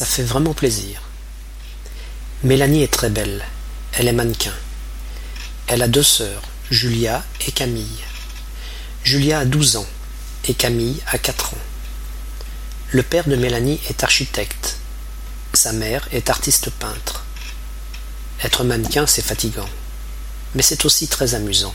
ça fait vraiment plaisir. Mélanie est très belle. Elle est mannequin. Elle a deux sœurs, Julia et Camille. Julia a 12 ans et Camille a 4 ans. Le père de Mélanie est architecte. Sa mère est artiste peintre. Être mannequin, c'est fatigant, mais c'est aussi très amusant.